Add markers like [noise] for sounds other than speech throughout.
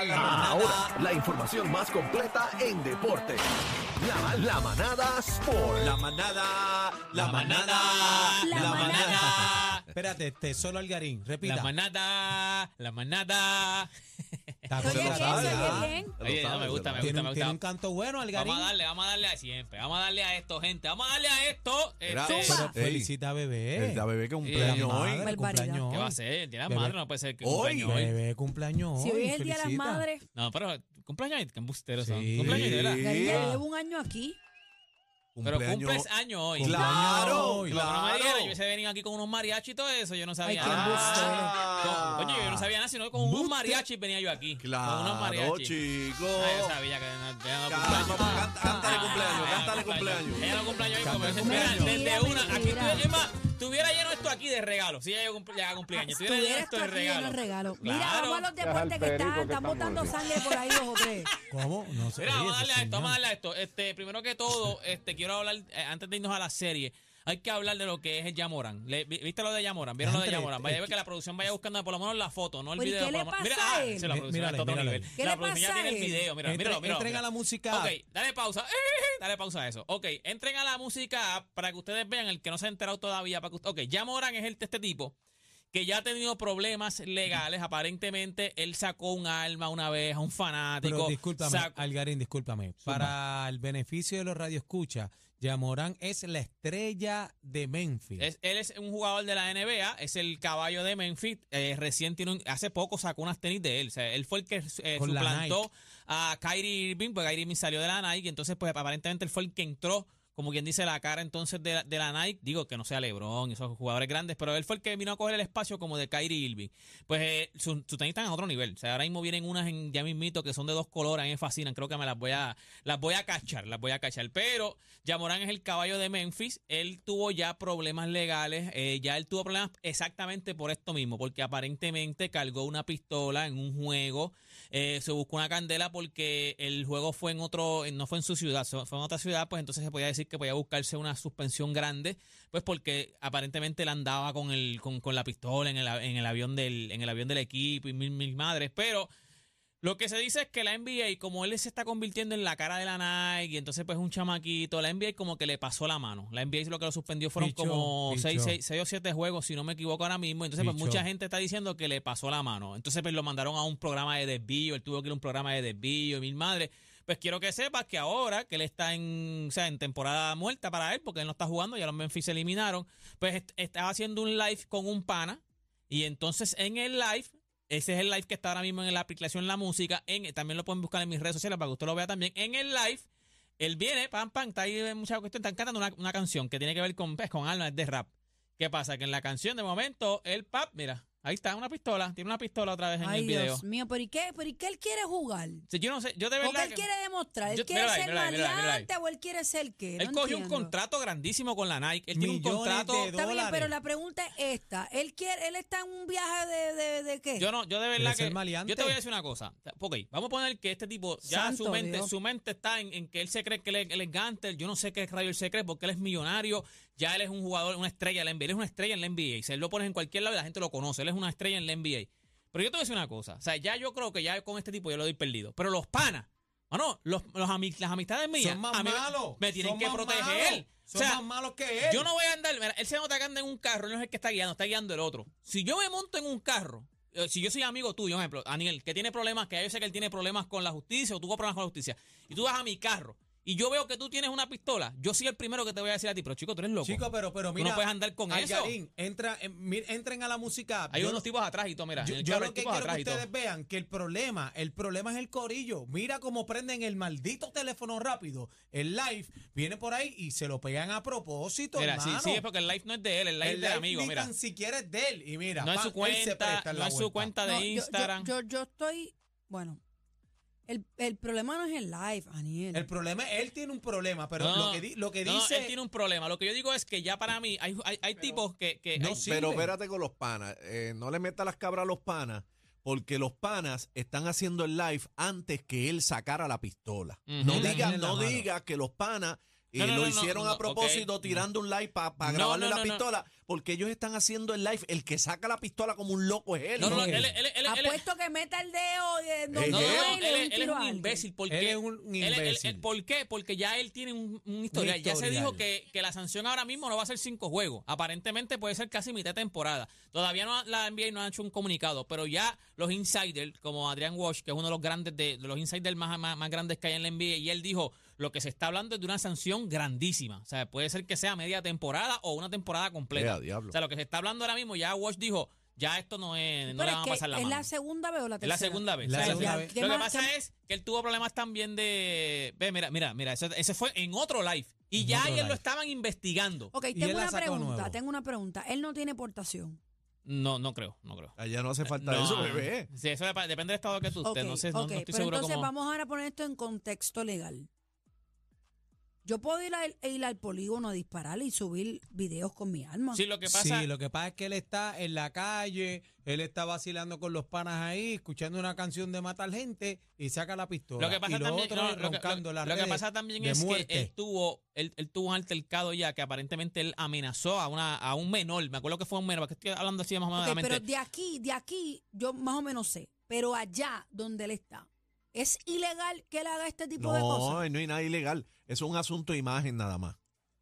Ahora, la información más completa en deporte. La, la manada Sport. La manada, la manada, la manada. Espérate, este, solo Algarín, repita. La manada, la manada. Está Oye, bien, oye bien. Oye, no, me gusta, me Tiene, gusta, me un- tiene un gusta. canto bueno, Algarín. Vamos a darle, vamos a darle a siempre. Vamos a darle a esto, gente. Vamos a darle a esto. Era- Este. Pero felicita a bebé. El de bebé que La cumpleaños madre, hoy. Barbaridad. cumpleaños ¿Qué va a hoy. ser? Día de las Bebé. madres no puede ser que Hoy. cumpleaños hoy. Bebé cumpleaños Si hoy es el Día de las felicita. Madres, No, pero cumpleaños hoy, qué embusteros son. Sí. Cumpleaños hoy, de verdad. Yo llevo un año aquí. Pero cumples años hoy. Claro, hoy. Como no me claro. dijeron, yo hubiese venido aquí con unos mariachis y todo eso, yo no sabía qué nada. Con- Coño, yo no sabía nada, sino con unos Embuste. mariachis venía yo aquí. Con unos Claro, mariachis. chico. Ah, yo sabía que no, no Canta- cumpleaños. canta- cántale Ah, cumpleaños, ah, cántale ah, cumpleaños. Ella no cumpleaños hoy, Cántale cumpleaños. desde una, aquí tuviera lleno aquí de regalos. Si ella llega a cumpleaños, estuviera lleno Estuviera esto de regalos. Mira, Claro. vamos a los deportes que están, están botando sangre por ahí dos o tres. [laughs] ¿Cómo? No sé. Mira, vamos a darle a esto, vamos a darle a esto. Este, primero que todo, este, quiero hablar, eh, antes de irnos a la serie, hay que hablar de lo que es el Yamoran. Le- ¿Viste lo de Yamoran? ¿Vieron lo de Yamoran? Vaya a ver que la producción vaya buscando por lo menos la foto, no el Pero, ¿y video. qué le pasa Mira, a ah, él? sí, la producción mírale, está a otro mírale. nivel. ¿Qué la le producción ya pasa tiene el video. Mira, Entre- míralo, míralo, entren a mira. la música. Ok, dale pausa. [laughs] Dale pausa a eso. Ok, entren a la música para que ustedes vean el que no se ha enterado todavía. Para que, usted- ok, Yamoran es el, este tipo que ya ha tenido problemas legales. Aparentemente, él sacó un arma una vez a un fanático. Pero discúlpame, sacó- Algarín, discúlpame. Para el beneficio de los radioescuchas, Yamorán es la estrella de Memphis. Es- él es un jugador de la NBA, es el caballo de Memphis. eh, recién tiene un- hace poco sacó unas tenis de él. O sea, él fue el que eh, suplantó a Kyrie Irving, porque Kyrie Irving salió de la Nike. Entonces, pues aparentemente él fue el que entró, como quien dice, la cara entonces de la, Nike. Digo que no sea LeBron y esos jugadores grandes, pero él fue el que vino a coger el espacio como de Kyrie Irving. Pues eh, sus sus tenis están a otro nivel. O sea, ahora mismo vienen unas en ya mismito que son de dos colores, a mí me fascinan. Creo que me las voy a, las voy a cachar, las voy a cachar. Pero Yamorán es el caballo de Memphis. Él tuvo ya problemas legales. eh, ya él tuvo problemas exactamente por esto mismo, porque aparentemente cargó una pistola en un juego. eh, se buscó una candela porque el juego fue en otro, no fue en su ciudad, fue en otra ciudad, pues entonces se podía decir que podía buscarse una suspensión grande, pues porque aparentemente él andaba con el, con, con la pistola en el, a- en el avión del, en el avión del equipo y mil, mil madres, pero lo que se dice es que la NBA, como él se está convirtiendo en la cara de la Nike, y entonces pues es un chamaquito, la NBA como que le pasó la mano. La NBA lo que lo suspendió fueron Pichó, como. 6 o 7 juegos, si no me equivoco ahora mismo. Entonces pues mucha gente está diciendo que le pasó la mano. Entonces pues lo mandaron a un programa de desvío, él tuvo que ir a un programa de desvío, y mil madres. Pues quiero que sepas que ahora que él está en, o sea, en temporada muerta para él, porque él no está jugando, ya los Memphis se eliminaron, pues est- estaba haciendo un live con un pana, y entonces en el live ese es el live que está ahora mismo en la aplicación La Música. En, también lo pueden buscar en mis redes sociales para que usted lo vea también. En el live, él viene, pam, pam, está ahí muchas cuestiones, están cantando una, una canción que tiene que ver con, pues, con alma, es de rap. ¿Qué pasa? Que en la canción, de momento, el pap, mira, ahí está, una pistola, tiene una pistola otra vez en Ay, el video. Dios mío, pero ¿y qué? ¿Pero y qué él quiere jugar? Sí, yo no sé, yo de ¿O qué verdad. él que- quiere demostrar? ¿Él Yo- quiere ser ahí, ahí, maleante o él quiere ser qué? él No cogió un contrato grandísimo con la Nike. Él tiene un contrato. de Está bien, dólares. pero la pregunta es esta. ¿Él quiere, él está en un viaje de, de, de qué? Yo no, yo de verdad ¿Quiere ser que. maleante? Yo te voy a decir una cosa. Ok, vamos a poner que este tipo, ya Santo su mente, Dios. su mente está en, en que él se cree que él, es- él es Gantel. Yo no sé qué rayo él se cree porque él es millonario. Ya él es un jugador, una estrella en la NBA. Él es una estrella en la NBA. Si él lo pones en cualquier lado, la gente lo conoce. Él es una estrella en la NBA. Pero yo te voy a decir una cosa. O sea, ya yo creo que ya con este tipo yo lo doy perdido. Pero los panas, mano, los, los las amistades mías. Son más a mí me- malos. Me tienen son que proteger. malos, O Son sea, más malos que él. yo no voy a andar, mira, él se nota que anda en un carro, él no es el que está guiando, está guiando el otro. Si yo me monto en un carro eh, si yo soy amigo tuyo, ejemplo, Aniel, que tiene problemas, que yo sé que él tiene problemas con la justicia o tuvo problemas con la justicia, y tú vas a mi carro y yo veo que tú tienes una pistola, yo soy el primero que te voy a decir a ti, pero chico, tú eres loco. Chico, pero, pero Tú mira. no puedes andar con eso. Ayarín, entra, en- mir- entren a la música. Hay Yo unos no- tipos atrás y todo, mira. Yo, yo lo que tipos quiero atrás que ustedes vean que el problema, el problema es el corillo. Mira cómo prenden el maldito teléfono rápido. El live viene por ahí y se lo pegan a propósito, Mira, sí, hermano. sí, es porque el live no es de él, el live el es del live amigo, ni mira. tan siquiera es de él. Y mira, No es su cuenta, no es su cuenta de No, yo- yo- Instagram. Yo, yo, estoy, bueno, el, el problema no es el live, Aniel. El problema, él tiene un problema, pero No, lo que, di- lo que no, no, dice... él tiene un problema. Lo que yo digo es que ya para mí hay, hay, hay tipos que... que No hay-. Pero espérate con los panas. eh, no le meta las cabras a los panas, porque los panas están haciendo el live antes que él sacara la pistola. No diga, no diga que los panas No, no, lo hicieron no, a propósito tirando un live para No, grabarle no, la no, no. pistola, porque ellos están haciendo el live. El que saca la pistola como un loco es él. no, no, él, él, él, Apuesto que meta el dedo eh, donde Eh, no, no, y él, es un imbécil porque Él es un él- él- él- imbécil. ¿Por qué? Porque ya él tiene un, un historial. Ya se dijo que, que la sanción ahora mismo no va a ser cinco juegos. Aparentemente puede ser casi mitad de temporada. Todavía no ha- la NBA no ha hecho un comunicado, pero ya los insiders, como Adrian Walsh, que es uno de los grandes de, de los insiders más, más, más grandes que hay en la NBA, y él dijo lo que se está hablando es de una sanción grandísima. O sea, puede ser que sea media temporada o una temporada completa. Ea, diablo. O sea, lo que se está hablando ahora mismo, ya Walsh dijo, ya esto no es, no le es van a pasar la es mano. la segunda vez o la Es tercera. la segunda vez. La O sea, segunda vez. ¿Qué Lo que pasa qué- es que él tuvo problemas también de. Ve, mira, mira, mira, ese, ese fue en otro live. Y En ya ayer lo estaban investigando. Ok, tengo una pregunta, nuevo. tengo una pregunta. Él no tiene portación. No, no creo, no creo. Allá no hace falta No, eso, bebé. Sí, eso dep- depende del estado que tú estés. Ok, no sé, no, ok, no estoy pero seguro entonces cómo. vamos ahora a poner esto en contexto legal. Yo puedo ir, al- ir al polígono a disparar y subir videos con mi arma. Sí, lo que pasa. Sí, lo que pasa es que él está en la calle, él está vacilando con los panas ahí, escuchando una canción de matar gente y saca la pistola. Lo que pasa y lo también, otro no, lo que- roncando lo- las lo que pasa también es muerte. que él tuvo, él, él tuvo un altercado ya que aparentemente él amenazó a una a un menor. Me acuerdo que fue un menor, porque estoy hablando así más o menos Ok, de la pero de aquí, de aquí, yo más o menos sé. Pero allá donde él está, ¿es ilegal que él haga este tipo de No, cosas? ahí no hay nada ilegal. Eso es un asunto de imagen nada más.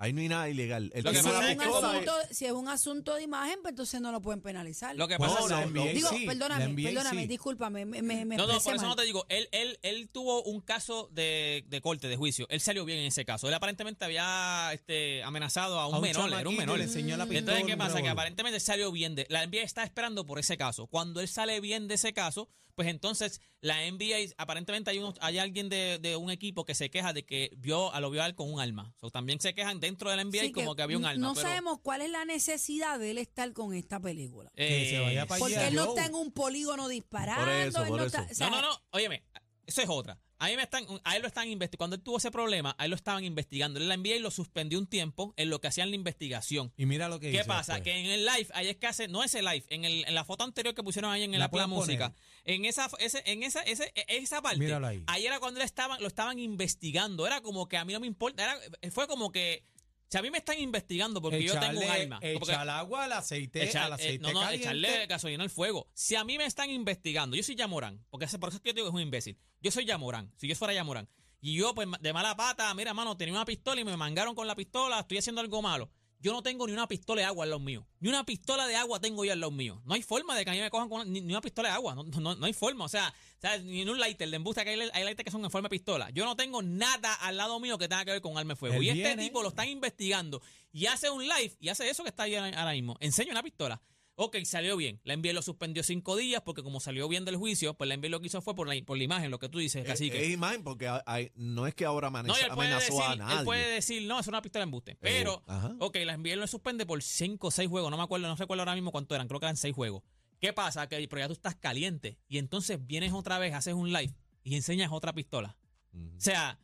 Ahí no hay nada ilegal. El Lo que tipo si, de pasa la es un pistola asunto, si es un asunto de imagen, pues entonces no lo pueden penalizar. Lo que No, pasa es no, NBA Digo, sí, perdóname, NBA perdóname, sí. discúlpame, me, me, me No, no, por eso mal. no te digo. Él, él, él tuvo un caso de, de corte, de juicio. Él salió bien en ese caso. Él aparentemente había este, amenazado a un, A un menor, era un menor. le enseñó la pistola Entonces, ¿qué pasa? Que aparentemente salió bien. De, la NBA está esperando por ese caso. Cuando él sale bien de ese caso, pues entonces la NBA, aparentemente hay, unos, hay alguien de, de un equipo que se queja de que vio a lo vio a él con un arma. So, también se quejan dentro de la NBA Sí, como que había un arma. No pero, sabemos cuál es la necesidad de él estar con esta película. Que se vaya eh, Porque allá, él no está en un polígono disparando. Por eso, él por no eso. está- o sea, no, no, no. Óyeme, eso es otra. A mí me están, a él lo están investigando. Cuando él tuvo ese problema, a él lo estaban investigando. Él la envió y lo suspendió un tiempo en lo que hacían la investigación. Y mira lo que ¿Qué pasa? después. Que en el live, ahí es que hace, no ese live, en, el, en la foto anterior que pusieron ahí en La la, música, en esa, ese, en esa, ese, esa parte, Míralo ahí. era cuando él estaban, lo estaban investigando. Era como que a mí no me importa, era, fue como que, si a mí me están investigando porque yo tengo un Echarle- arma. Echar agua al aceite, Echar- al eh, aceite no, no, caliente. echarle gasolina al fuego. Si a mí me están investigando, yo soy Yamorán, porque ese- por eso es que yo digo que es un imbécil. Yo soy Yamorán, si yo fuera Yamorán. Y yo, pues, de mala pata, mira, mano, tenía una pistola y me mangaron con la pistola, estoy haciendo algo malo. Yo no tengo ni una pistola de agua en los míos. Ni una pistola de agua tengo yo en los míos. No hay forma de que a mí me cojan con una- ni, ni una pistola de agua. No, no, no hay forma. O sea, ¿sabes? ni en un lighter de embuste que hay, hay lighters que son en forma de pistola. Yo no tengo nada al lado mío que tenga que ver con arma de fuego. Él y este viene. tipo lo están investigando y hace un live y hace eso que está ahí ahora ahora mismo. Enseña una pistola. Ok, salió bien. La NBA lo suspendió cinco días porque como salió bien del juicio, pues la NBA lo que hizo fue por la, por la imagen, lo que tú dices, Es, cacique. es imagen porque hay- no es que ahora no, amenazó, él puede, amenazó decir, a nadie. él puede decir, no, es una pistola de embuste. Pero, ajá. ok, la NBA lo suspende por cinco o seis juegos. No me acuerdo, no recuerdo ahora mismo cuánto eran. Creo que eran seis juegos. ¿Qué pasa? Que pero ya tú estás caliente y entonces vienes otra vez, haces un live y enseñas otra pistola. O sea,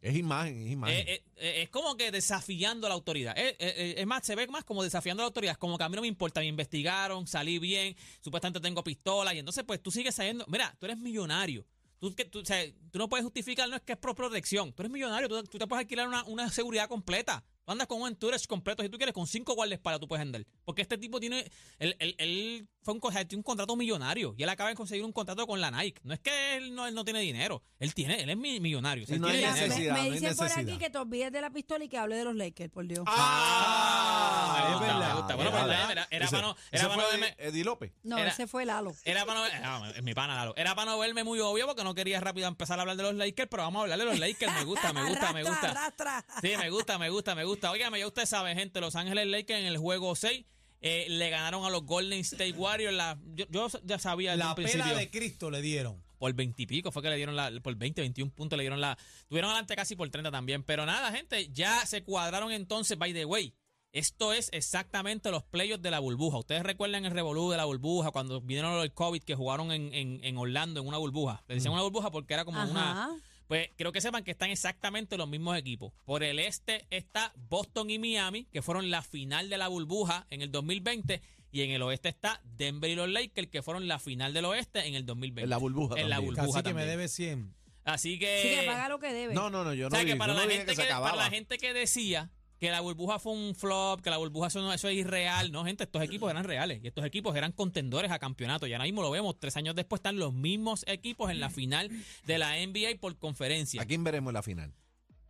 Es imagen, es imagen. Eh, eh, eh, es como que desafiando a la autoridad. Es más, se ve más como desafiando a la autoridad. Como que a mí no me importa, me investigaron, salí bien, supuestamente tengo pistola. Y entonces, pues tú sigues saliendo. Mira, tú eres millonario. Tú, tú no puedes justificar, no es que es por protección. Tú eres millonario, tú, tú te puedes alquilar una, una seguridad completa. Tú andas con un entourage completo, si tú quieres, con cinco guardaespaldas tú puedes andar. Porque este tipo tiene, él, él- él fue un, un contrato millonario y él acaba de conseguir un contrato con la Nike. No es que él no, él no tiene dinero, él tiene, él es mi- millonario. o sea, no hay me, necesidad, me no hay dicen por aquí que te olvides de la pistola y que hable de los Lakers, por Dios. Ah, me es verdad, verdad. era, era Ese- para no, ese era para no fue verme, Eddie López. no, era- ese fue Lalo. era para no, ver- ah, es mi pana Lalo. Era para no verme muy obvio porque no quería rápido empezar a hablar de los Lakers, pero vamos a hablar de los Lakers. Me gusta, me gusta, me gusta. arrastra. Sí, me gusta, me gusta, me gusta. Óigame, ya usted sabe, gente, Los Ángeles Lakers en el juego 6 eh, le ganaron a los Golden State Warriors. La, yo, yo ya sabía La principio. pela de Cristo le dieron. Por 20 y pico fue que le dieron la. Por 20, 21 puntos le dieron la. Tuvieron adelante casi por 30 también. Pero nada, gente, ya se cuadraron entonces, by the way. Esto es exactamente los playoffs de la burbuja. Ustedes recuerdan el revolú de la burbuja cuando vinieron los del COVID que jugaron en, en, en Orlando en una burbuja. Le decían una burbuja porque era como una. Pues creo que sepan que están exactamente los mismos equipos. Por el este está Boston y Miami, que fueron la final de la burbuja en el 2020. Y en el oeste está Denver y los Lakers, que fueron la final del oeste en el 2020. En la burbuja En la burbuja Casi que me debe 100. Así que... Sí, que paga lo que debe. No, no, no, yo o no sea, dije, que para, no la gente que para la gente que decía que la burbuja fue un flop, que la burbuja eso, eso es irreal, no, gente, estos equipos eran reales y estos equipos eran contendores a campeonato. Y ahora mismo lo vemos, tres años después están los mismos equipos en la final de la NBA por conferencia. ¿A quién veremos en la final?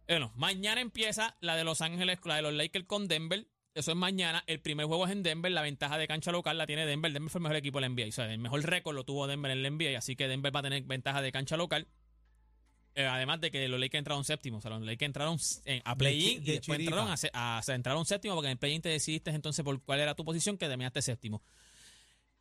Bueno, mañana empieza la de Los Ángeles, la de los Lakers con Denver. Eso es mañana. El primer juego es en Denver. La ventaja de cancha local la tiene Denver. Denver fue el mejor equipo de la NBA. O sea, el mejor récord lo tuvo Denver en la NBA. Así que Denver va a tener ventaja de cancha local. Eh, además de que los Lakers entraron séptimo. O sea, los Lakers entraron eh, a play-in de y después chiripa. entraron a, a- se entraron séptimo porque en el play-in te decidiste entonces por cuál era tu posición que terminaste séptimo.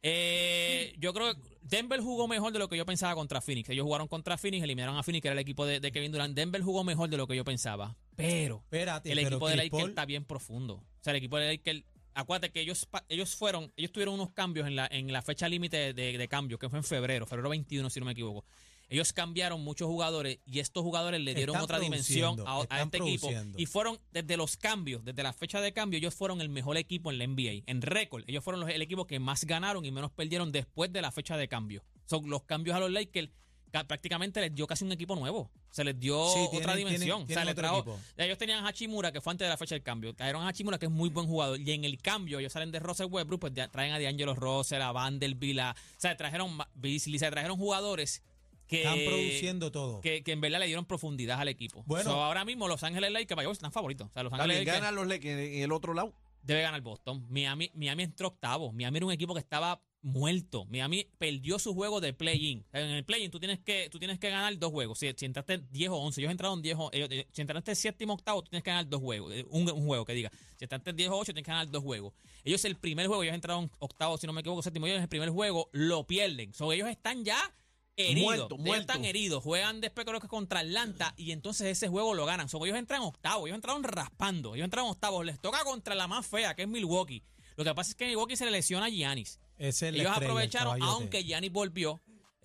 Eh, yo creo que Denver jugó mejor de lo que yo pensaba contra Phoenix. Ellos jugaron contra Phoenix, eliminaron a Phoenix, que era el equipo de, de Kevin Durant. Denver jugó mejor de lo que yo pensaba. Pero Espérate, el pero equipo de Lakers está bien profundo. O sea, el equipo de Lakers, acuérdate que ellos, ellos fueron, ellos tuvieron unos cambios en la, en la fecha límite de, de, de cambio, que fue en febrero, febrero 21, si no me equivoco. Ellos cambiaron muchos jugadores y estos jugadores le dieron Están otra dimensión a, este equipo. Y fueron desde los cambios, desde la fecha de cambio, ellos fueron el mejor equipo en la NBA. En récord, ellos fueron los- el equipo que más ganaron y menos perdieron después de la fecha de cambio. Son los cambios a los Lakers ca- prácticamente les dio casi un equipo nuevo. Se les dio Sí, otra dimensión. tienen- o sea, tienen le otro trajo- ellos tenían a Hachimura, que fue antes de la fecha del cambio. Trajeron a Hachimura, que es muy buen jugador. Y en el cambio, ellos salen de Russell Westbrook, pues traen a D'Angelo Russell, a Vanderbilt, a- o sea, trajeron Beasley, se trajeron jugadores que, Están produciendo todo. que, que en verdad le dieron profundidad al equipo. Bueno. So, ahora mismo Los Ángeles Lakers, vaya, están favoritos. O sea, Los Ángeles Lakers ganan los Lakers en el otro lado. debe ganar Boston. Miami, Miami entró octavo. Miami era un equipo que estaba muerto. Miami perdió su juego de play-in. En el play-in tú tienes que tú tienes que ganar dos juegos. Si, si entraste 10 o 11, ellos entraron 10 o ellos- eh, si entraste séptimo octavo, tú tienes que ganar dos juegos, eh, un, un juego que diga. Si entraste 10 o 8, tienes que ganar dos juegos. Ellos el primer juego, ellos entraron octavo, si no me equivoco, séptimo, ellos en el primer juego lo pierden. So, ellos están ya heridos. Muerto, están heridos. Juegan después creo que contra Atlanta y entonces ese juego lo ganan. So, ellos entran octavo, ellos entraron raspando, ellos entraron octavos. Les toca contra la más fea, que es Milwaukee. Lo que pasa es que Milwaukee se le lesiona a Giannis. Es Ellos el aprovecharon, aunque Giannis volvió,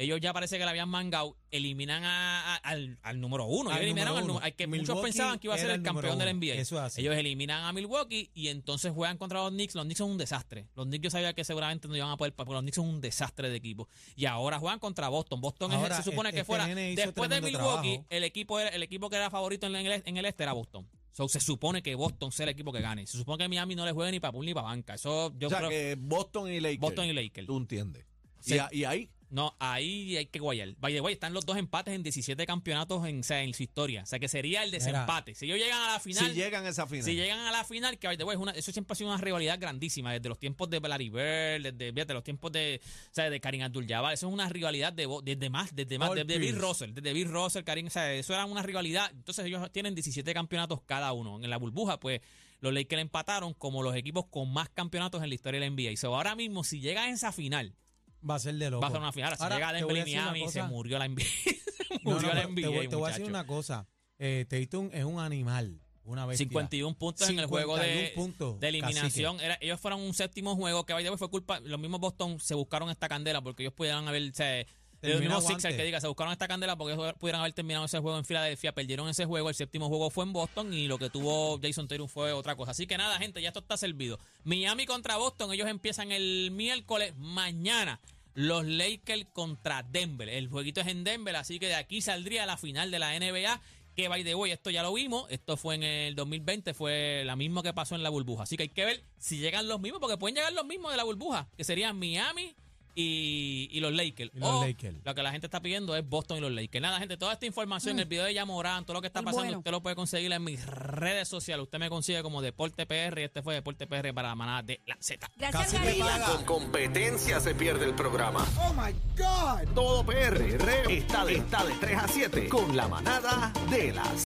ellos ya parece que le habían mangado, eliminan a- a- al, al número uno. Ellos Al eliminaron número uno. al que muchos pensaban que iba a ser el el campeón del. NBA. Eso es así. Ellos eliminan a Milwaukee y entonces juegan contra los Knicks. Los Knicks son un desastre. Los Knicks yo sabía que seguramente no iban a poder, porque los Knicks son un desastre de equipo. Y ahora juegan contra Boston. Boston es- Ahora, se supone este- que este fuera, después de Milwaukee, trabajo. el equipo, era- el equipo que era favorito en el, en el este era Boston. So, se supone que Boston sea el equipo que gane. Se supone que Miami no le juegue ni para pool ni para banca. Eso yo o sea, creo. que Boston y Lakers. Boston y Lakers. Tú entiendes. Sí. Y, a- y ahí, No, ahí hay que guayar. By the way, están los dos empates en 17 campeonatos en, o sea, en su historia. O sea, que sería el desempate. Si ellos llegan a la final. si llegan a esa final. Si llegan a la final, que by the way, es una- eso siempre ha sido una rivalidad grandísima, desde los tiempos de Larry Bird, desde fíjate, los tiempos de, o sea, de Karim Abdul-Jabbar, eso es una rivalidad de, desde más, desde más, desde Bill. Russell, desde Bill Russell, Karim, o sea, eso era una rivalidad. Entonces ellos tienen 17 campeonatos cada uno. En la burbuja, pues, los Lakers empataron como los equipos con más campeonatos en la historia de la NBA. Y so, ahora mismo, si llegan a esa final, Va a ser de loco. va a ser una final. Si Ahora, llega a Miami, se murió la NBA. [laughs] se No, no, murió la NBA, te, voy, te voy a decir una cosa. Eh, Tatum es un animal, una bestia. 51 puntos en el juego 51 de, puntos, de eliminación. Era, ellos fueron un séptimo juego que fue culpa. Los mismos Boston se buscaron esta candela porque ellos pudieran haber. Se, los mismos Sixers que diga, se buscaron esta candela porque ellos pudieran haber terminado ese juego en Filadelfia. Perdieron ese juego. El séptimo juego fue en Boston y lo que tuvo Jason Tatum fue otra cosa. Así que nada, gente, ya esto está servido. Miami contra Boston. Ellos empiezan el miércoles mañana. Los Lakers contra Denver. El jueguito es en Denver, así que de aquí saldría la final de la NBA. Que by the way, esto ya lo vimos, esto fue en el 2020, fue la misma que pasó en la burbuja. Así que hay que ver si llegan los mismos, porque pueden llegar los mismos de la burbuja, que serían Miami y, y los Lakers. Y los O Lakers. Lo que la gente está pidiendo es Boston y los Lakers. Nada, gente, toda esta información, el video de Yamorán, todo lo que está El pasando, bueno. usted lo puede conseguir en mis redes sociales. Usted me consigue como Deporte PR y este fue Deporte PR para la manada de la Z. Gracias. Con competencia se pierde el programa. Oh my God. Todo PR está de, está de 3 a 7 con la manada de las